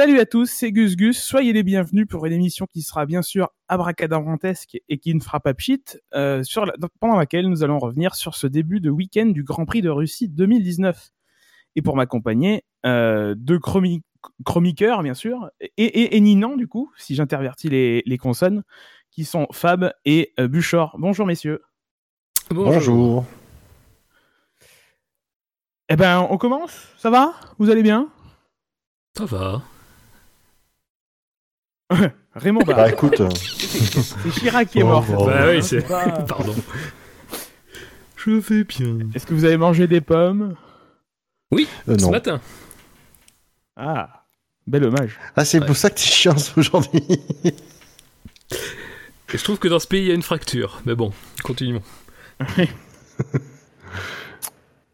Salut à tous, c'est Gus Gus. Soyez les bienvenus pour une émission qui sera bien sûr abracadabrantesque et qui ne fera pas pchit, euh, sur la- pendant laquelle nous allons revenir sur ce début de week-end du Grand Prix de Russie 2019. Et pour m'accompagner, euh, deux chromi- chroniqueurs, bien sûr, et, et, et Ninan, du coup, si j'intervertis les, les consonnes, qui sont Fab et euh, Buchor. Bonjour, messieurs. Bonjour. Eh ben, on commence? Ça va? Vous allez bien? Ça va. Raymond Barre. Bah écoute, euh, C'est Chirac qui est mort. oh, Bah oui, c'est- pas- Pardon. Je vais bien. Est-ce que vous avez mangé des pommes? Euh, Ce non. matin. Ah, bel hommage. Ah, c'est Ouais. pour ça que tu es chiant aujourd'hui. Et je trouve que dans ce pays, il y a une fracture. Mais bon, continuons.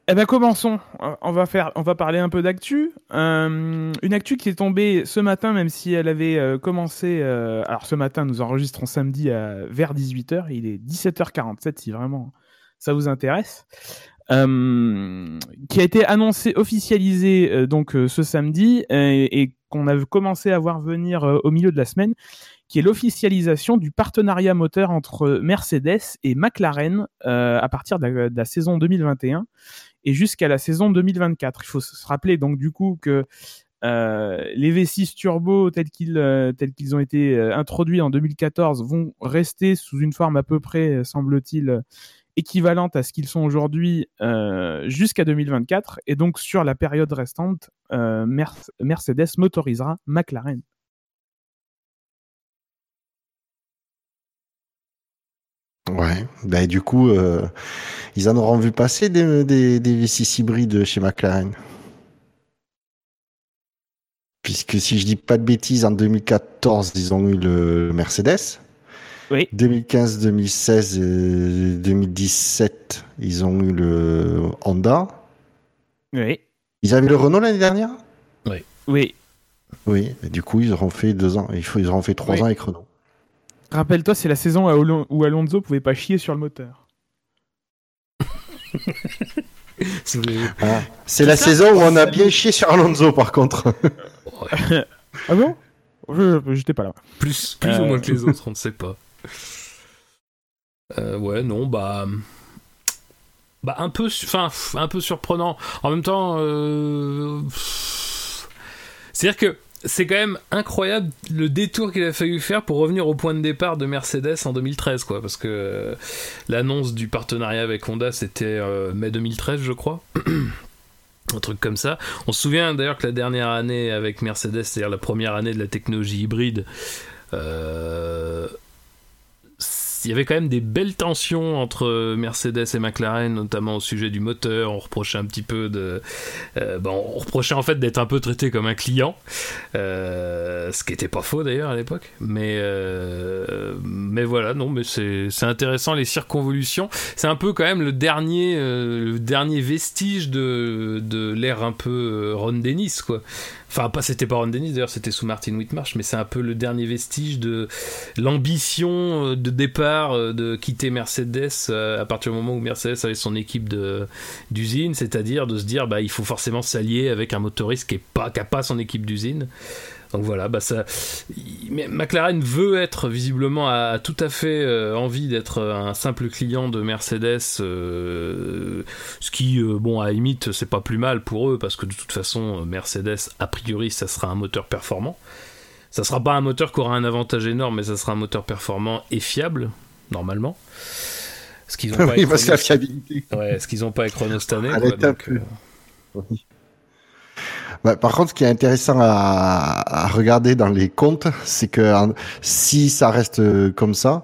Eh ben commençons. On va faire, on va parler un peu d'actu. Euh, une actu qui est tombée ce matin, même si elle avait euh, commencé. euh, alors ce matin, nous enregistrons samedi à, vers 18h. Il est 17h47 si vraiment ça vous intéresse. Qui a été annoncé, officialisé donc ce samedi et qu'on a commencé à voir venir au milieu de la semaine, qui est l'officialisation du partenariat moteur entre Mercedes et McLaren à partir de la saison 2021 et jusqu'à la saison 2024. Il faut se rappeler donc du coup que euh, les V6 turbo tels qu'ils euh, tels qu'ils ont été euh, introduits en 2014 vont rester sous une forme à peu près, semble-t-il, équivalente à ce qu'ils sont aujourd'hui jusqu'à 2024. Et donc sur la période restante, Mer- Mercedes motorisera McLaren. Ouais, bah du coup, euh, ils en auront vu passer des, des, des V6 hybrides chez McLaren. Puisque si je dis pas de bêtises, en 2014, ils ont eu le Mercedes. Oui. 2015, 2016, et 2017, ils ont eu le Honda. Oui. Ils avaient le Renault l'année dernière? Oui. Oui, et du coup, ils auront fait deux ans. Il faut, ils auront fait trois Oui. ans avec Renault. Rappelle-toi, c'est la saison où Alon- où Alonso pouvait pas chier sur le moteur. Ah, C'est la saison où on a bien chié sur Alonso, par contre. Ah bon? Je- J'étais pas là. Plus, plus Euh. ou moins que les autres, on ne sait pas. Euh, ouais, non, bah. Bah, un peu, enfin, un peu surprenant. En même temps, euh, c'est-à-dire que c'est quand même incroyable le détour qu'il a fallu faire pour revenir au point de départ de Mercedes en 2013, quoi. Parce que euh, l'annonce du partenariat avec Honda, c'était euh, mai 2013, je crois. Un truc comme ça. On se souvient d'ailleurs que la dernière année avec Mercedes, c'est-à-dire la première année de la technologie hybride, euh, il y avait quand même des belles tensions entre Mercedes et McLaren, notamment au sujet du moteur. On reprochait un petit peu euh, on reprochait en fait d'être un peu traité comme un client, euh, ce qui était pas faux d'ailleurs à l'époque. Mais euh, mais voilà, non, mais c'est intéressant les circonvolutions. C'est un peu quand même le dernier euh, dernier vestige de de l'ère un peu euh, Ron Dennis quoi. Enfin, pas, c'était pas Ron Dennis d'ailleurs, c'était sous Martin Whitmarsh, mais c'est un peu le dernier vestige de l'ambition euh, de départ euh, de quitter Mercedes euh, à partir du moment où Mercedes avait son équipe d'usine, c'est-à-dire de se dire bah il faut forcément s'allier avec un motoriste qui est pas son équipe d'usine. Donc voilà, bah ça, mais McLaren veut être visiblement a, tout à fait euh, envie d'être un simple client de Mercedes, ce qui bon à la limite c'est pas plus mal pour eux parce que de toute façon Mercedes a priori ça sera un moteur performant. Ça sera pas un moteur qui aura un avantage énorme, mais ça sera un moteur performant et fiable normalement. Ce qu'ils ont pas oui, avec parce que la Renault- fiabilité. Ouais, ce qu'ils ont pas avec Renault cette année. Elle quoi, est un donc, peu- euh, Bah, par contre, ce qui est intéressant à, à regarder dans les comptes, c'est que en- si ça reste euh, comme ça,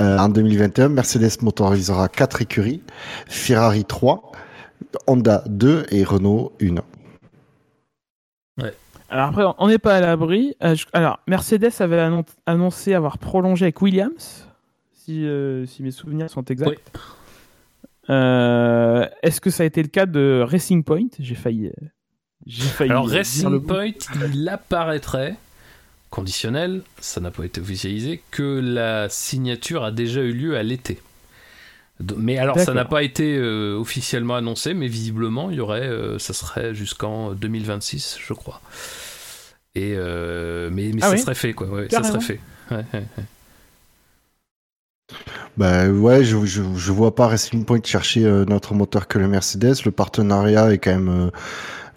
euh, en 2021, Mercedes motorisera 4 écuries, Ferrari 3, Honda 2 et Renault 1. Alors après, on n'est pas à l'abri. Euh, je- alors, Mercedes avait annon- annoncé avoir prolongé avec Williams, si, euh, si mes souvenirs sont exacts. Oui. Euh, Est-ce que ça a été le cas de Racing Point? J'ai failli. euh, J'ai failli. Alors Racing. Point, il apparaîtrait conditionnel, ça n'a pas été officialisé, que la signature a déjà eu lieu à l'été. Mais alors ça n'a pas été euh, officiellement annoncé, mais visiblement il y aurait, euh, ça serait jusqu'en 2026, je crois. Et mais, mais ah ça serait fait quoi. ça serait fait. Ouais, bah ouais, je, je, vois pas Racing Point chercher euh, notre moteur que le Mercedes. Le partenariat est quand même euh,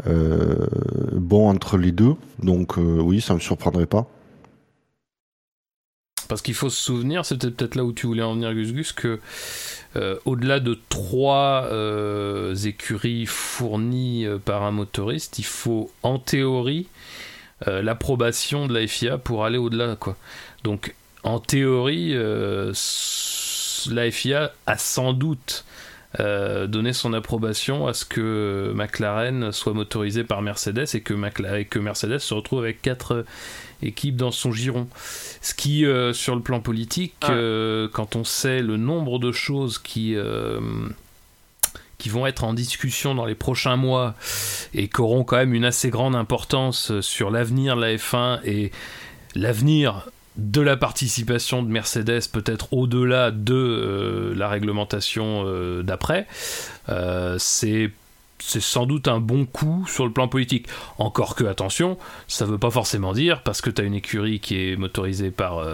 euh bon entre les deux, donc euh, oui, ça me surprendrait pas. Parce qu'il faut se souvenir, c'était peut-être là où tu voulais en venir, Gus Gus, que au-delà de trois écuries fournies par un motoriste, il faut en théorie l'approbation de la FIA pour aller au-delà, quoi. Donc en théorie, euh, la FIA a sans doute euh, donné son approbation à ce que McLaren soit motorisé par Mercedes et que, que Mercedes se retrouve avec quatre équipes dans son giron. Ce qui, euh, sur le plan politique, ah. quand on sait le nombre de choses qui qui vont être en discussion dans les prochains mois et qui auront quand même une assez grande importance sur l'avenir de la F1 et l'avenir de la participation de Mercedes peut-être au-delà de euh, la réglementation euh, d'après, euh, c'est sans doute un bon coup sur le plan politique. Encore que, attention, ça veut pas forcément dire, parce que tu as une écurie qui est motorisée par.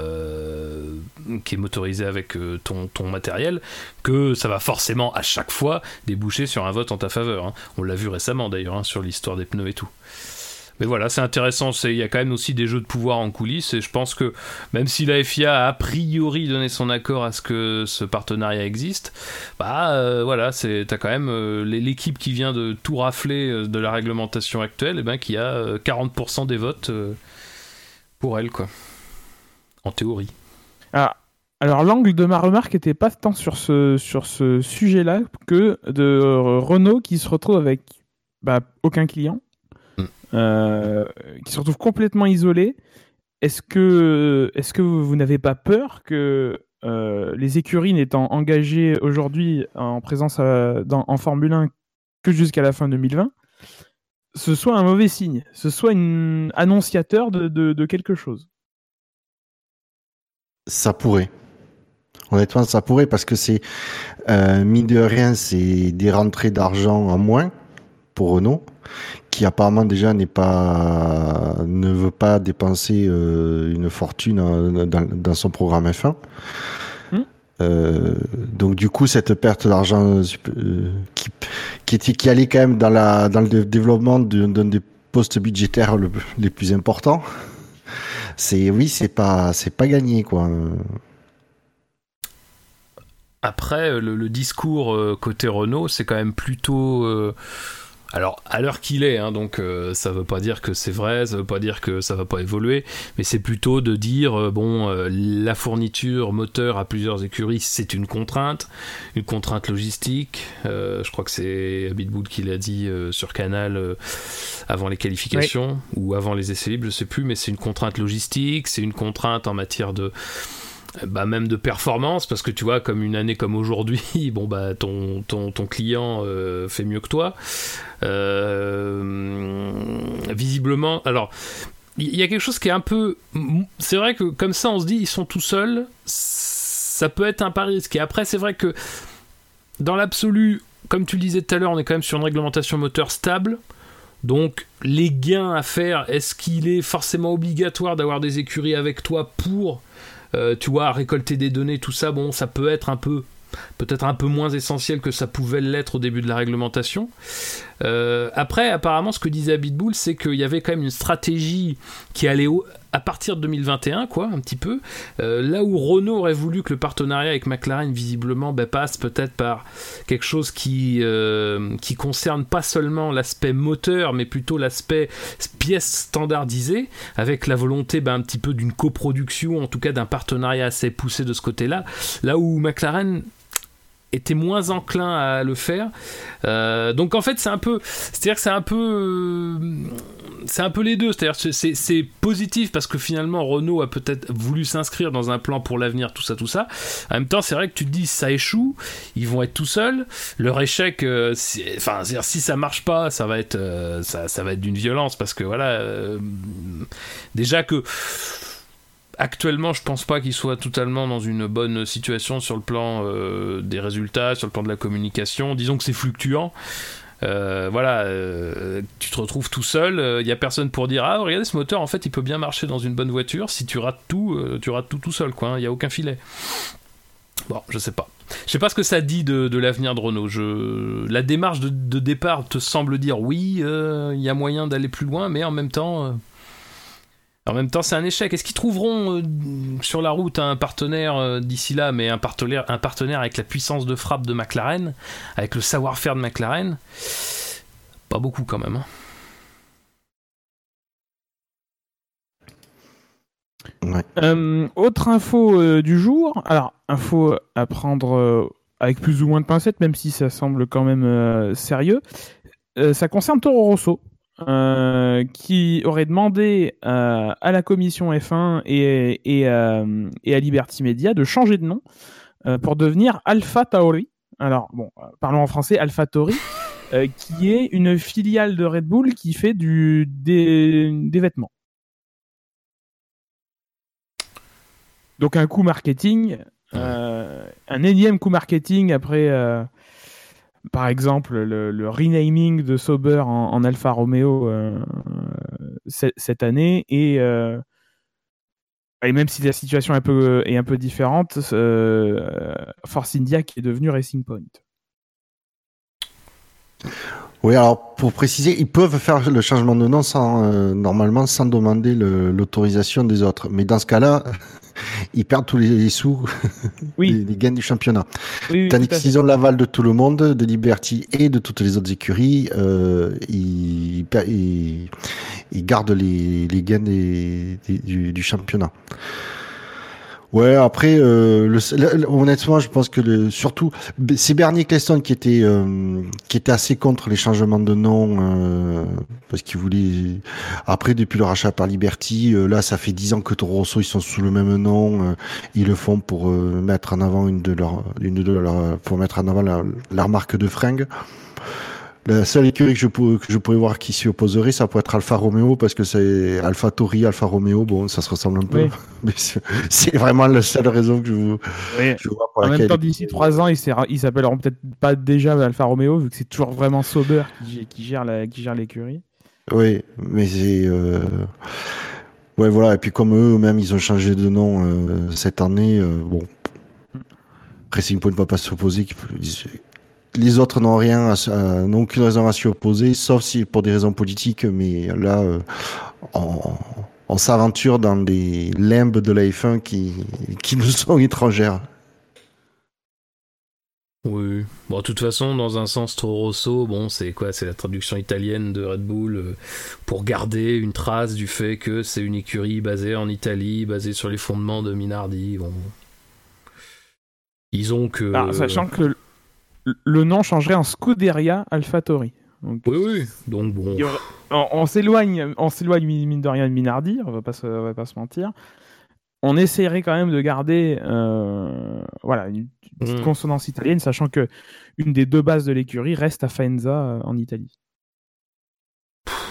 qui est motorisée avec ton, ton matériel, que ça va forcément à chaque fois déboucher sur un vote en ta faveur. Hein. On l'a vu récemment d'ailleurs, hein, sur l'histoire des pneus et tout. Mais voilà, c'est intéressant. Il y a quand même aussi des jeux de pouvoir en coulisses. Et je pense que même si la FIA a a priori donné son accord à ce que ce partenariat existe, bah euh, voilà, c'est t'as quand même euh, l'équipe qui vient de tout rafler euh, de la réglementation actuelle, et eh ben qui a 40% des votes pour elle, quoi. En théorie. Ah. Alors l'angle de ma remarque était pas tant sur ce, sur ce sujet-là que de Renault qui se retrouve avec bah, aucun client euh, qui se retrouve complètement isolé. Est-ce que, est que vous, n'avez pas peur que euh, les écuries n'étant engagées aujourd'hui en présence euh, en Formule 1 que jusqu'à la fin 2020, ce soit un mauvais signe, ce soit un annonciateur de, quelque chose? Ça pourrait. Honnêtement, ça pourrait parce que c'est, euh, mine de rien, c'est des rentrées d'argent en moins pour Renault qui apparemment déjà n'est pas ne veut pas dépenser euh, une fortune dans, son programme F1. Hmm. Euh, donc du coup cette perte d'argent euh, qui, qui, était, qui allait quand même dans la dans le développement d'un des postes budgétaires les plus importants c'est oui c'est pas c'est pas gagné quoi après le, le discours côté Renault c'est quand même plutôt alors, à l'heure qu'il est, hein, donc euh, ça veut pas dire que c'est vrai, ça veut pas dire que ça va pas évoluer, mais c'est plutôt de dire euh, bon, euh, la fourniture moteur à plusieurs écuries, c'est une contrainte, une contrainte logistique. je crois que c'est Abitboul qui l'a dit sur Canal avant les qualifications ou avant les essais libres, je sais plus, mais c'est une contrainte logistique, c'est une contrainte en matière de bah même de performance parce que tu vois comme une année comme aujourd'hui bon bah ton, ton, ton client euh, fait mieux que toi. Euh, visiblement alors il y a quelque chose qui est un peu c'est vrai que comme ça on se dit ils sont tout seuls ça peut être un pari risqué après c'est vrai que dans l'absolu comme tu le disais tout à l'heure on est quand même sur une réglementation moteur stable. Donc les gains à faire est-ce qu'il est forcément obligatoire d'avoir des écuries avec toi pour euh, tu vois, récolter des données, tout ça, bon, ça peut être un peu peut-être un peu moins essentiel que ça pouvait l'être au début de la réglementation. Euh, après, apparemment, ce que disait Abitbull, c'est qu'il y avait quand même une stratégie qui allait à partir de 2021, quoi, un petit peu. Euh, là où Renault aurait voulu que le partenariat avec McLaren, visiblement, ben, passe peut-être par quelque chose qui, euh, qui concerne pas seulement l'aspect moteur, mais plutôt l'aspect pièce standardisée, avec la volonté ben, un petit peu d'une coproduction, en tout cas d'un partenariat assez poussé de ce côté-là. Là où McLaren était moins enclin à le faire. Euh, donc en fait c'est un peu, c'est-à-dire que c'est un peu, c'est un peu les deux. C'est-à-dire c'est, positif parce que finalement Renault a peut-être voulu s'inscrire dans un plan pour l'avenir, tout ça, tout ça. En même temps c'est vrai que tu te dis ça échoue, ils vont être tout seuls. Leur échec, euh, enfin si ça marche pas, ça va être, ça, ça, va être d'une violence parce que voilà, déjà que Actuellement, je pense pas qu'il soit totalement dans une bonne situation sur le plan euh, des résultats, sur le plan de la communication. Disons que c'est fluctuant. Euh, voilà, euh, tu te retrouves tout seul, il n'y a personne pour dire ah regardez ce moteur en fait il peut bien marcher dans une bonne voiture. Si tu rates tout, tu rates tout tout seul quoi. Il n'y a aucun filet. Bon, je sais pas. Je sais pas ce que ça dit de, l'avenir de Renault. La démarche de, départ te semble dire oui, il y a moyen d'aller plus loin, mais en même temps, en même temps, c'est un échec. Est-ce qu'ils trouveront euh, sur la route un partenaire euh, d'ici là, mais un partenaire, un partenaire avec la puissance de frappe de McLaren, avec le savoir-faire de McLaren? Pas beaucoup quand même. Hein. Euh, autre info du jour. Alors, info à prendre avec plus ou moins de pincettes, même si ça semble quand même sérieux. ça concerne Toro Rosso. Euh, qui aurait demandé euh, à la commission F1 et, et, euh, et, à Liberty Media de changer de nom pour devenir Alpha Tauri. Alors, bon, parlons en français, Alpha Tauri, qui est une filiale de Red Bull qui fait du, des, des vêtements. Donc un coup marketing, un énième coup marketing après par exemple, le, renaming de Sauber en, Alfa Romeo euh, cette année euh, et, même si la situation est un peu, différente, euh, Force India qui est devenu Racing Point. Oui, alors pour préciser, ils peuvent faire le changement de nom sans, normalement sans demander l'autorisation des autres. Mais dans ce cas-là, ils perdent tous les, sous, oui. les, gains du championnat. Tandis que s'ils ont l'aval de tout le monde, de Liberty et de toutes les autres écuries, euh, ils, ils, gardent les, les gains du, du championnat. Ouais, après, euh, honnêtement, je pense que le, surtout, c'est Bernie Eccleston qui était euh, qui était assez contre les changements de nom euh, parce qu'il voulait. Après, depuis le rachat par Liberty, euh, là, ça fait dix ans que Toro Rosso ils sont sous le même nom. ils le font pour mettre en avant une de leurs, une de leurs, pour mettre en avant leur marque de fringues. La seule écurie que je, pourrais, que je pourrais voir qui s'y opposerait, ça pourrait être Alfa Romeo, parce que c'est Alfa Tori, Alfa Romeo, bon, ça se ressemble un peu. Mais c'est vraiment la seule raison que je, vois pour en même temps, d'ici trois ans, ils s'appelleront peut-être pas déjà Alfa Romeo, vu que c'est toujours vraiment Sauber qui, qui gère l'écurie. Oui, mais c'est. Euh... Ouais, voilà, et puis comme eux-mêmes, ils ont changé de nom euh, cette année, euh, bon. Racing Point ne va pas s'opposer les autres n'ont rien, n'ont aucune raison à s'y opposer, sauf si pour des raisons politiques. Mais là, euh, on, s'aventure dans des limbes de la F1 qui, qui nous sont étrangères. Oui. Bon, de toute façon, dans un sens, Toro Rosso, bon, c'est quoi? C'est la traduction italienne de Red Bull euh, pour garder une trace du fait que c'est une écurie basée en Italie, basée sur les fondements de Minardi. Bon. Ils ont que. Ah, sachant que le nom changerait en Scuderia AlphaTauri. Donc, oui, oui. Donc bon. On, s'éloigne, on s'éloigne mine de rien de Minardi. On va pas se, va pas se mentir. On essaierait quand même de garder, euh, voilà, une petite mm. consonance italienne, sachant que une des deux bases de l'écurie reste à Faenza euh, en Italie.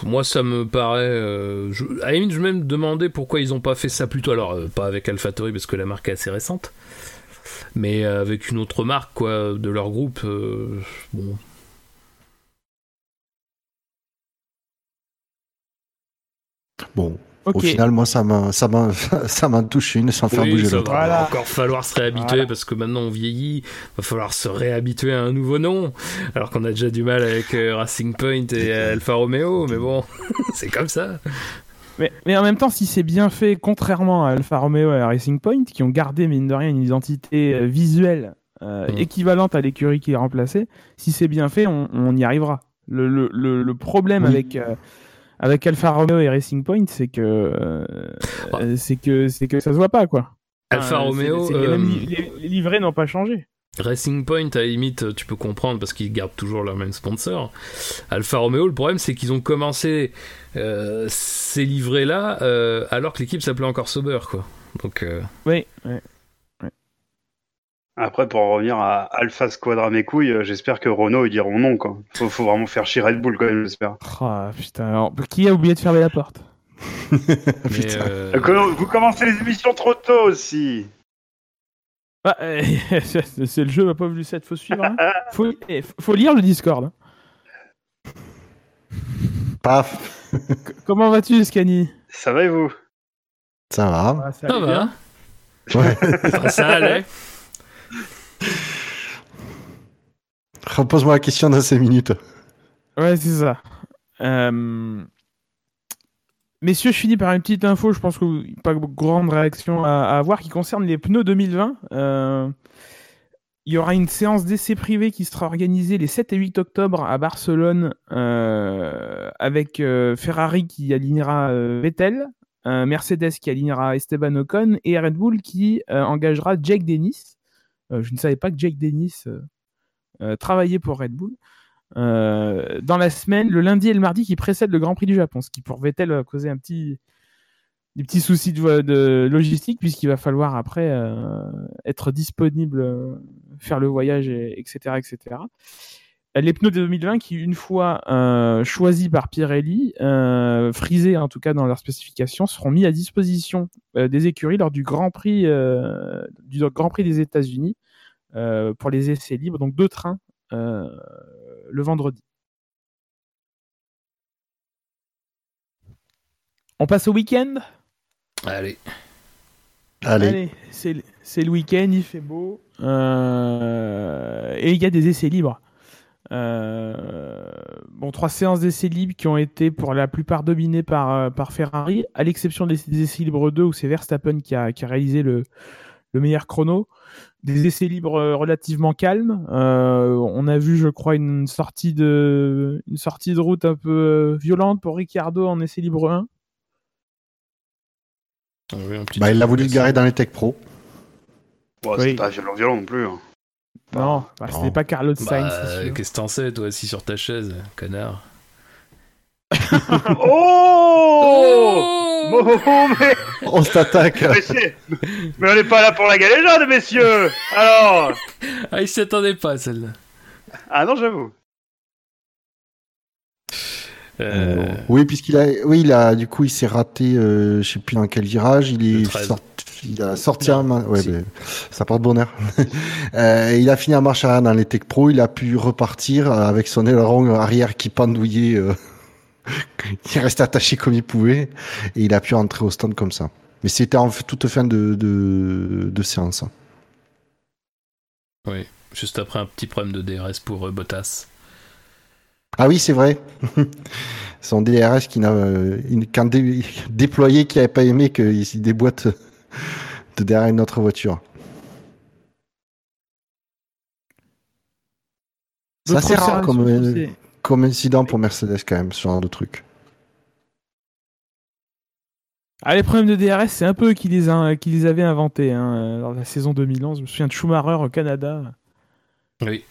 moi, ça me paraît. Euh, je, à la limite, je me même demandé pourquoi ils ont pas fait ça plutôt. Alors, pas avec AlphaTauri parce que la marque est assez récente mais avec une autre marque quoi de leur groupe euh, bon bon Au final, moi, ça m'a, ça m'a, ça m'a touché une sans faire bouger l'autre. Il va encore falloir se réhabituer parce que maintenant on vieillit. Va falloir se réhabituer à un nouveau nom. Alors qu'on a déjà du mal avec euh, Racing Point et Alfa Romeo, mais bon, c'est comme ça. Mais, en même temps, si c'est bien fait, contrairement à Alfa Romeo et à Racing Point, qui ont gardé, mine de rien, une identité euh, visuelle euh, mm. équivalente à l'écurie qui est remplacée, si c'est bien fait, on, y arrivera. Le, problème avec, euh, avec Alfa Romeo et Racing Point, c'est que, bah. c'est que, c'est que ça se voit pas, quoi. Alfa Romeo. les, livrets n'ont pas changé. Racing Point, à la limite, tu peux comprendre parce qu'ils gardent toujours leur même sponsor. Alfa Romeo, le problème, c'est qu'ils ont commencé euh, ces livrets-là euh, alors que l'équipe s'appelait encore Sauber, quoi. Donc. Euh, oui, Après, pour revenir à Alpha Squadra mes couilles, j'espère que Renault ils diront non, quoi. Faut, faut vraiment faire chier Red Bull, quand même, j'espère. Oh, putain, qui a oublié de fermer la porte? Vous commencez les émissions trop tôt aussi. Ah, c'est le jeu, ma pauvre Lucette, faut suivre. Hein. faut, eh, faut, lire le Discord. Hein. Paf. Comment vas-tu, Scani? Ça va et vous? Ça va. Ah, Ça allait va. Ouais. Ça allait. Repose-moi la question dans 5 minutes. Ouais, c'est ça. Euh, Messieurs, je finis par une petite info, je pense que pas grande réaction à, avoir, qui concerne les pneus 2020. Euh, Il y aura une séance d'essai privé qui sera organisée les 7 et 8 octobre à Barcelone euh, avec euh, Ferrari qui alignera Vettel, Mercedes qui alignera Esteban Ocon et Red Bull qui engagera Jake Dennis. Je ne savais pas que Jake Dennis travaillait pour Red Bull. Euh, dans la semaine, le lundi et le mardi qui précèdent le Grand Prix du Japon, ce qui pour Vettel a causé un petit, des petits soucis de, logistique puisqu'il va falloir après euh, être disponible, euh, faire le voyage, et- etc., etc. Les pneus de 2020 qui, une fois euh, choisis par Pirelli, euh, frisés en tout cas dans leurs spécifications, seront mis à disposition euh, des écuries lors du Grand Prix, euh, du Grand Prix des États-Unis euh, pour les essais libres, donc deux trains euh, le vendredi. On passe au week-end? Allez. Allez. c'est le- c'est le week-end, il fait beau. euh, et il y a des essais libres. Euh, bon, trois séances d'essais libres qui ont été pour la plupart dominées par, euh, par Ferrari, à l'exception des, des essais libres 2 où c'est Verstappen qui a, qui a réalisé le, le meilleur chrono. Des essais libres euh, relativement calmes. Euh, on a vu, je crois, une sortie de, une sortie de route un peu euh, violente pour Ricciardo en essai libre 1. Ah oui, un petit Bah, il a voulu le garer dans les tech pro. Bon, Oui. C'est pas violent, violent non plus. hein. Non, bah, Non. c'était pas Carlos Sainz. Bah, c'est sûr. qu'est-ce que t'en sais, toi, assis sur ta chaise, connard? Oh Oh, mais, On s'attaque. Mais on n'est pas là pour la galéjade, messieurs Alors Ah, il s'y attendait pas, celle-là. Ah non, j'avoue. Euh, Oui, puisqu'il a, oui, il a, du coup, il s'est raté, euh, je sais plus dans quel virage. Il est 13. sorti, il a sorti un, ouais, Si. ça porte bonheur. Euh, il a fini en marche arrière dans les tech pro. Il a pu repartir euh, avec son aileron arrière qui pendouillait. Il est resté attaché comme il pouvait et il a pu rentrer au stand comme ça. Mais c'était en toute fin de, de, de séance. oui, juste après un petit problème de DRS pour euh, Bottas. Ah oui, c'est vrai. Son DRS qui n'a euh, qu'un dé- déployé qui n'avait pas aimé qu'il déboîte de derrière une autre voiture. C'est D'autres assez rare comme, euh, comme incident pour Mercedes quand même, ce genre de truc. Ah, les problèmes de DRS, c'est un peu eux qui les, a- qui les avaient inventés hein, euh, dans la saison 2011. Je me souviens de Schumacher au Canada. Oui.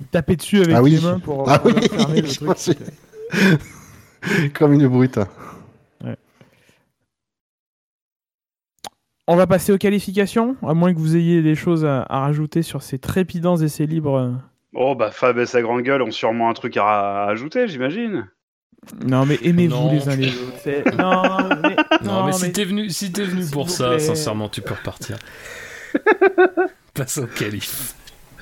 Il tapait dessus avec Ah oui. les mains pour, Ah pour oui, le je truc. pense que- comme une brute. On va passer aux qualifications, à moins que vous ayez des choses à, à rajouter sur ces trépidants essais libres. Oh, bah Fab et sa grande gueule ont sûrement un truc à, ajouter, j'imagine. Non, mais aimez-vous les uns les autres. c'est- Non, mais, Non, mais, si t'es venu, si t'es venu pour ça, plaît. sincèrement, tu peux repartir. Passe au qualif.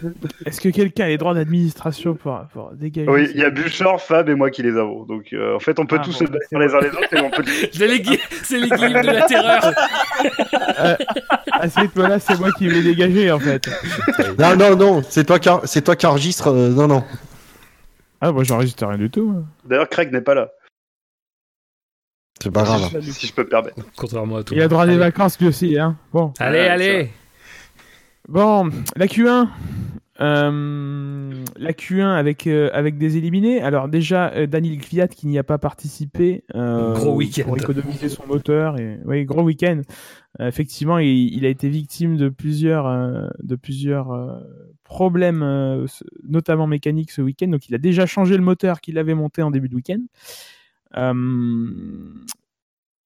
est-ce que quelqu'un a les droits d'administration pour, pour dégager Oui, il y a Bouchard, Fab et moi qui les avons. Donc euh, en fait, on peut Ah, tous bon, se bah, battre c'est les uns les autres et on peut. C'est guillemets de la terreur. À ce rythme-là, c'est moi qui vais dégager en fait. Non, non, non, c'est toi qui, c'est toi qui enregistre. euh, non, non. Ah, moi j'enregistre rien du tout. D'ailleurs, Craig n'est pas là, C'est pas grave. si je peux me permettre. Contrairement à tout. Il a droit à des Allez. vacances lui aussi. Hein. Bon. Allez, allez. Bon, la Q1. euh, la Q1 avec, euh, avec des éliminés. Alors déjà, euh, Daniel Kvyat qui n'y a pas participé. Gros week-end. Pour économiser son moteur. Et, oui, gros week-end. Effectivement, il, il a été victime de plusieurs, de plusieurs problèmes, notamment mécaniques ce week-end. Donc il a déjà changé le moteur qu'il avait monté en début de week-end.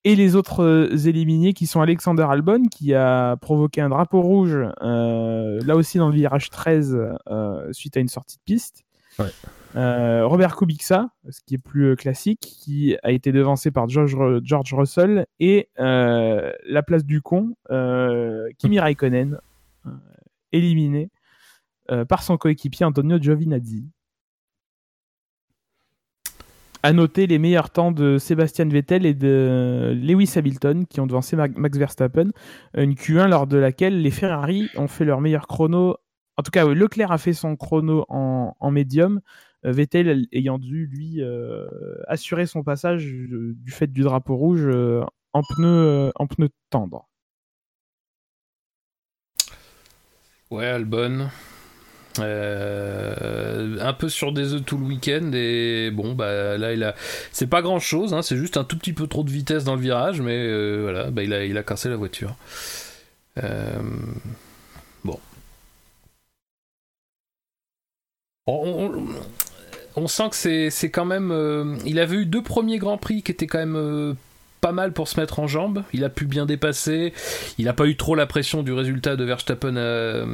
Et les autres euh, éliminés qui sont Alexander Albon qui a provoqué un drapeau rouge euh, là aussi dans le virage 13 euh, suite à une sortie de piste. Ouais. Euh, Robert Kubica, ce qui est plus classique, qui a été devancé par George, George Russell et la place du con, Kimi Raikkonen, éliminé par son coéquipier Antonio Giovinazzi. À noter les meilleurs temps de Sébastien Vettel et de Lewis Hamilton qui ont devancé Max Verstappen. Une Q1 lors de laquelle les Ferrari ont fait leur meilleur chrono. En tout cas, Leclerc a fait son chrono en, médium. Vettel ayant dû, lui, assurer son passage du fait du drapeau rouge en pneu, en tendre. Ouais, Albon. Euh, un peu sur des œufs tout le week-end et bon bah là il a c'est pas grand chose hein, c'est juste un tout petit peu trop de vitesse dans le virage mais euh, voilà bah, il a il a cassé la voiture euh, bon on, sent que c'est quand même il avait eu deux premiers grands prix qui étaient quand même pas mal pour se mettre en jambe. Il a pu bien dépasser. Il n'a pas eu trop la pression du résultat de Verstappen euh,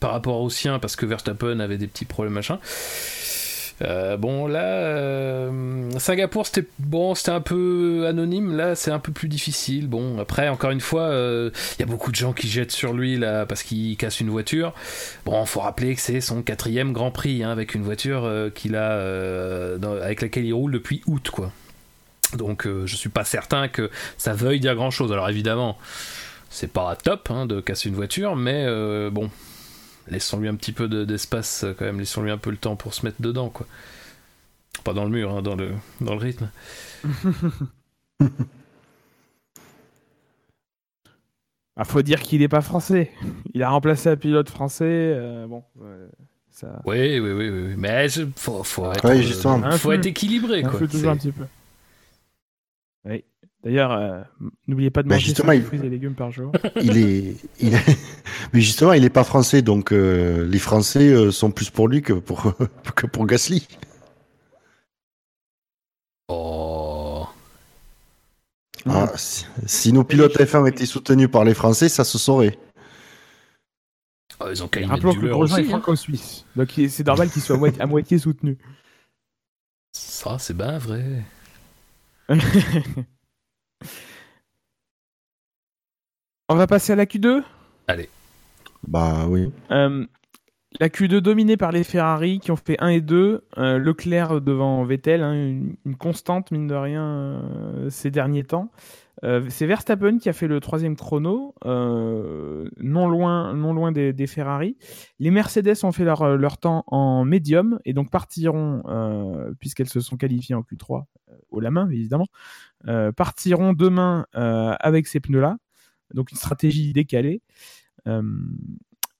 par rapport au sien parce que Verstappen avait des petits problèmes machin. Euh, bon là, euh, Singapour c'était bon, c'était un peu anonyme. Là, c'est un peu plus difficile. Bon, après encore une fois, il y a beaucoup de gens qui jettent sur lui là parce qu'il casse une voiture. Bon, faut rappeler que c'est son quatrième Grand Prix hein, avec une voiture qu'il a avec laquelle il roule depuis août quoi. Donc euh, je suis pas certain que ça veuille dire grand chose. Alors évidemment, c'est pas top hein, de casser une voiture, mais euh, bon, laissons-lui un petit peu d'espace quand même, laissons-lui un peu le temps pour se mettre dedans, quoi. Pas dans le mur, hein, dans, le, dans le rythme. ah, faut dire qu'il est pas français. Il a remplacé un pilote français. Euh, bon, ça. Oui, oui, oui, oui. Mais il faut, faut, être, faut être équilibré, quoi. toujours un petit peu. Oui. D'ailleurs, euh, n'oubliez pas de bah, manger des fruits et légumes par jour. Il est, mais justement, il n'est pas français, donc euh, les Français euh, sont plus pour lui que pour que pour Gasly. Oh. Ah, si, nos pilotes F1 étaient soutenus par les Français, ça se saurait. Oh, ils ont Rappelons que Grosjean est hein. franco-suisse, donc c'est normal qu'il soit à moitié soutenu. Ça, c'est bien vrai. On va passer à la Q2 Allez. Bah oui. Euh, la Q2 dominée par les Ferrari qui ont fait 1 et 2. Euh, Leclerc devant Vettel, hein, une, constante mine de rien euh, ces derniers temps. c'est Verstappen qui a fait le troisième chrono, non loin, non loin des, Ferrari. Les Mercedes ont fait leur, leur temps en médium et donc partiront, puisqu'elles se sont qualifiées en Q3, au la main évidemment, euh, partiront demain euh, avec ces pneus-là. Donc une stratégie décalée. Euh,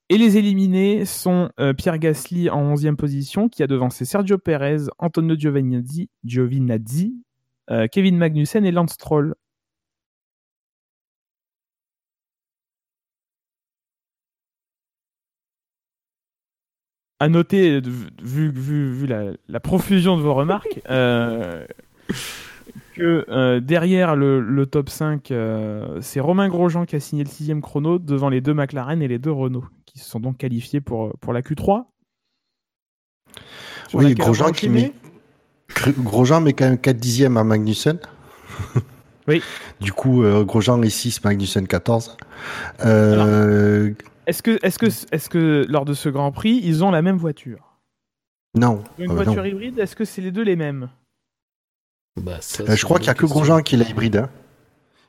et les éliminés sont Pierre Gasly en 11e position, qui a devancé Sergio Perez, Antonio Giovinazzi, Giovinazzi Kevin Magnussen et Lance Stroll. À noter, vu, vu, la, profusion de vos remarques, que euh, derrière le, top 5, euh, c'est Romain Grosjean qui a signé le sixième chrono devant les deux McLaren et les deux Renault, qui se sont donc qualifiés pour, pour la Q3. oui, Grosjean qui met... Grosjean met quand même 4 dixièmes à Magnussen. oui. Du coup, euh, Grosjean est 6, Magnussen 14. Est-ce que, est que, est que lors de ce Grand Prix, ils ont la même voiture? Non. Une voiture hybride, est-ce que c'est les deux les mêmes? Bah, euh, je crois qu'il n'y a que Grosjean qui l'a hybride. Hein.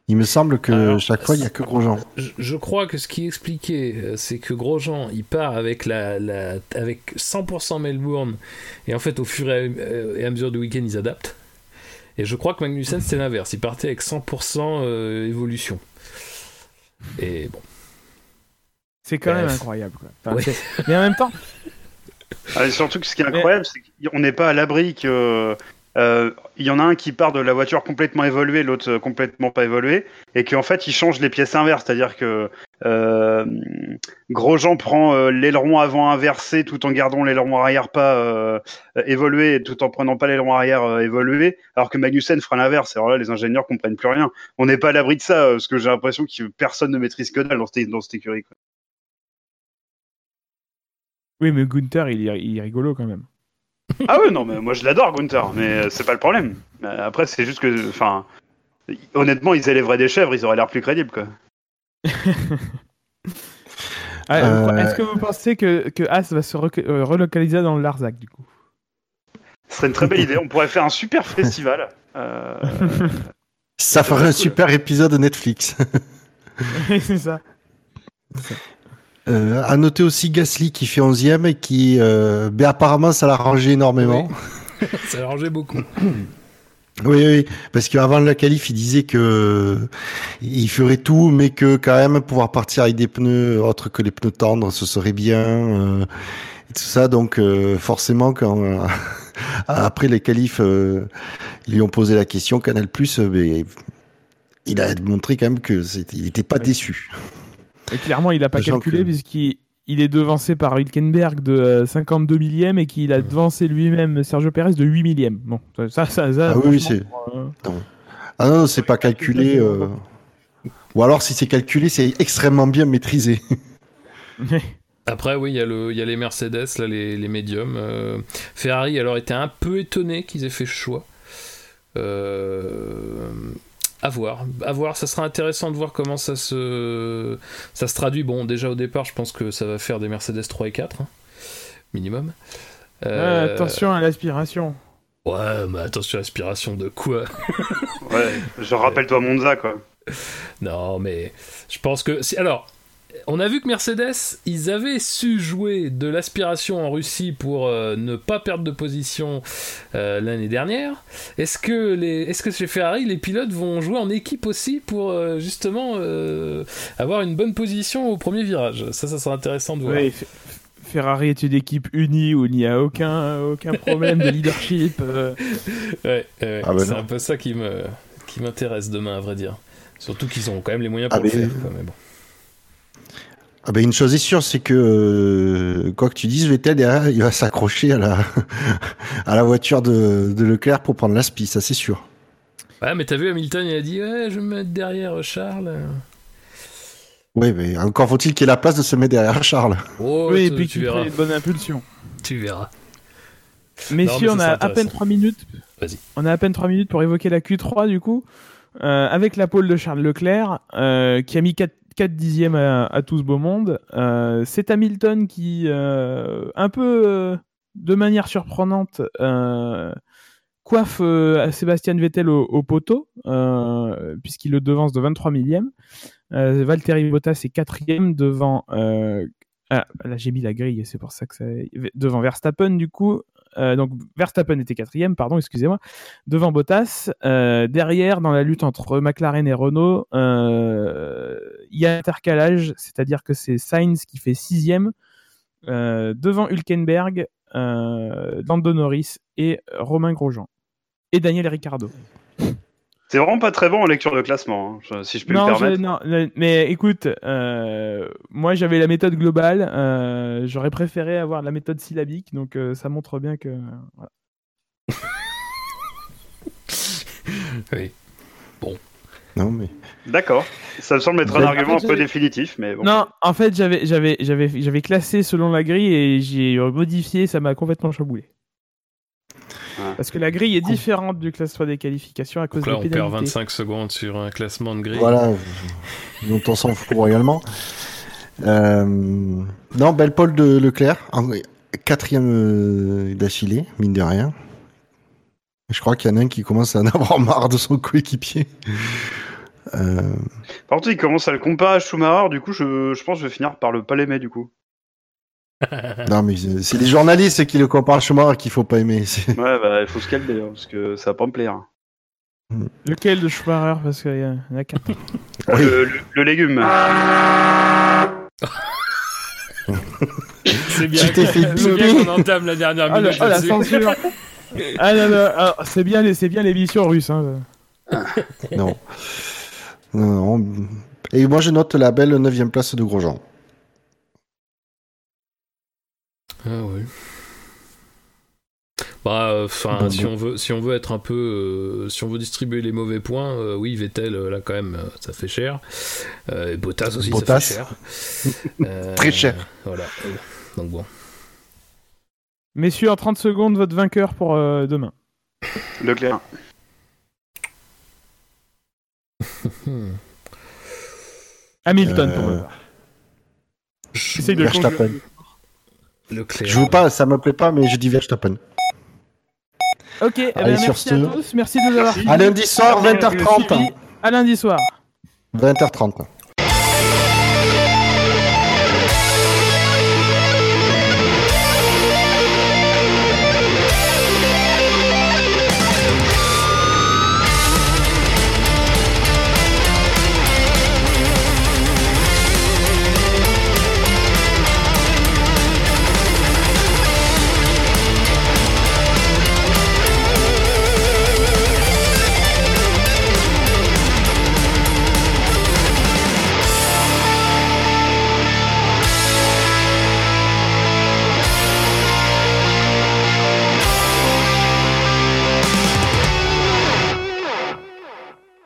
Il me semble que chaque fois, il n'y a que Grosjean. Je, crois que ce qui est expliqué, euh, c'est que Grosjean, il part avec, la, avec 100% Melbourne, et en fait, au fur et à, mesure du week-end, ils adaptent. Et je crois que Magnussen, c'est l'inverse. Il partait avec 100% euh, évolution. Et bon. C'est quand même incroyable. Mais en même temps. Ah, surtout que ce qui est incroyable, c'est qu'on n'est pas à l'abri que euh, il y en a un qui part de la voiture complètement évoluée, l'autre euh, complètement pas évoluée, et qu'en fait il change les pièces inverses, c'est-à-dire que euh, Grosjean prend euh, l'aileron avant inversé tout en gardant l'aileron arrière pas évolué, tout en prenant pas l'aileron arrière évolué, alors que Magnussen fera l'inverse. Alors là, les ingénieurs comprennent plus rien. On n'est pas à l'abri de ça, parce que j'ai l'impression que personne ne maîtrise que dalle dans cette, écurie. Oui, mais Gunther, il est rigolo quand même ah ouais, non, mais moi je l'adore, Gunther, mais c'est pas le problème. Après, c'est juste que, enfin, honnêtement, ils élèveraient des chèvres, ils auraient l'air plus crédibles, quoi. Euh, est-ce que vous pensez que, que As va se euh, relocaliser dans le Larzac, du coup? Ce serait une très belle idée. On pourrait faire un super festival. Euh, Ça ferait un super épisode de Netflix. c'est ça. Euh, à noter aussi Gasly qui fait 11ème et qui, euh, ben, apparemment, ça l'a rangé énormément. Ça a arrangé beaucoup. Oui, oui, parce qu'avant la qualif, il disait que il ferait tout, mais que quand même pouvoir partir avec des pneus autres que les pneus tendres, ce serait bien. euh, et tout ça, donc euh, forcément, quand euh, après les qualifs, ils lui ont posé la question, Canal Plus, mais il a montré quand même que il n'était pas déçu. Et clairement, il a pas Sachant calculé que- puisqu'il il est devancé par Hülkenberg de euh, 52 millième et qu'il a devancé lui-même Sergio Perez de 8 millième. Bon, ça, ça, ça. Ah oui, franchement, euh, Ah non, c'est pas calculé. euh, Ou alors, si c'est calculé, c'est extrêmement bien maîtrisé. Après, oui, il y, a le- il y a les Mercedes, là, les, les médiums. Euh, Ferrari, alors, était un peu étonné qu'ils aient fait ce choix. Euh, à voir. À voir, ça sera intéressant de voir comment ça se, ça se traduit. Bon, déjà au départ, je pense que ça va faire des Mercedes 3 et 4, hein, minimum. Euh, Ah, attention à l'aspiration. Ouais, mais attention, aspiration de quoi? Ouais, je rappelle-toi Monza, quoi. Non, mais je pense que. si- Alors, on a vu que Mercedes, ils avaient su jouer de l'aspiration en Russie pour euh, ne pas perdre de position euh, l'année dernière. Est-ce que, les... Est-ce que chez Ferrari, les pilotes vont jouer en équipe aussi pour euh, justement euh, avoir une bonne position au premier virage? Ça, ça sera intéressant de voir. Oui, Ferrari est une équipe unie où il n'y a aucun, aucun problème de leadership. euh. Ouais, ouais, Ah bah c'est non. un peu ça qui me qui m'intéresse demain, à vrai dire. Surtout qu'ils ont quand même les moyens pour Ah le faire. quoi, mais bon. Ah ben une chose est sûre, c'est que euh, quoi que tu dises, Vettel derrière, il va s'accrocher à la à la voiture de, de Leclerc pour prendre l'aspi, ça c'est sûr. Ouais, mais t'as vu Hamilton, il a dit ouais, je vais me mettre derrière Charles. Oui, mais encore faut-il qu'il ait la place de se mettre derrière Charles. Oh, oui, et tu- puis tu verras. une bonne impulsion. Tu verras. Messieurs, mais on a à peine intéressant. 3 minutes. Vas-y. On a à peine 3 minutes pour évoquer la Q3 du coup. Euh, avec la pole de Charles Leclerc, euh, qui a mis 4, 4 dixièmes à, à tout ce beau monde. Euh, c'est Hamilton qui, euh, un peu euh, de manière surprenante, coiffe Sébastien Vettel au, au poteau, puisqu'il le devance de 23 millième. Euh, Valtteri Bottas est quatrième devant. ah, là j'ai mis la grille, c'est pour ça que ça. Devant Verstappen du coup. Euh, donc Verstappen était quatrième, pardon, excusez-moi, devant Bottas. Euh, derrière, dans la lutte entre McLaren et Renault, euh, il y a intercalage, c'est-à-dire que c'est Sainz qui fait sixième, devant Hülkenberg, Lando Norris et Romain Grosjean. Et Daniel Ricciardo. C'est vraiment pas très bon en lecture de classement, hein, je- si je peux Non, me je- permettre. non, mais écoute, euh, moi j'avais la méthode globale, euh, j'aurais préféré avoir la méthode syllabique, donc euh, ça montre bien que. voilà. Oui. Non mais D'accord. Ça me semble être un argument un peu définitif, mais bon. Non, en fait, j'avais, j'avais, j'avais, j'avais classé selon la grille et j'ai modifié, ça m'a complètement chamboulé. Ah. Parce que la grille est différente du classement des qualifications à cause Donc là, des on pénalités. perd 25 secondes sur un classement de grille. voilà, dont on s'en fout royalement. Euh, non, belle pole de Leclerc, en- quatrième euh, d'affilée, mine de rien. Je crois qu'il y en a un qui commence à en avoir marre de son coéquipier. Euh, Par contre, il commence à le comparer à Schumacher, du coup, je, je pense que je vais finir par le pas l'aimer, du coup. Non, mais c'est les journalistes qui le comparent à Schumacher qu'il faut pas aimer. Ouais, bah, il faut se calmer, hein, parce que ça va pas me plaire. Lequel de Schumacher Parce qu'il y, en a quatre. Oui. Le, le- le légume. C'est bien, Tu t'es fait c'est bien biper. qu'on entame la dernière Ah, le- minute ah, la là-dessus. censure Ah non, non, ah, c'est bien, les- c'est bien l'émission russe. Hein. Non. Non, non. Et moi, je note la belle 9 place de Grosjean. Ah oui. Bah, enfin, Bon, si bon. on veut, si on veut être un peu, euh, si on veut distribuer les mauvais points, euh, oui, Vettel, euh, là quand même, euh, ça fait cher. Euh, et Bottas aussi, Bottas. ça fait cher. Euh, Très cher. Voilà. Euh, Donc bon. Messieurs, en 30 secondes, votre vainqueur pour euh, demain. Leclerc. Hamilton Euh, pour demain. Essaye de Verstappen. Leclerc. Je veux pas, ça me plaît pas, mais je dis Verstappen. Ok, eh ben, Allez, sur merci à ce- tous. Merci de nous avoir Merci. suivis. À lundi soir, Suivi. 20h30. À lundi soir. 20h30.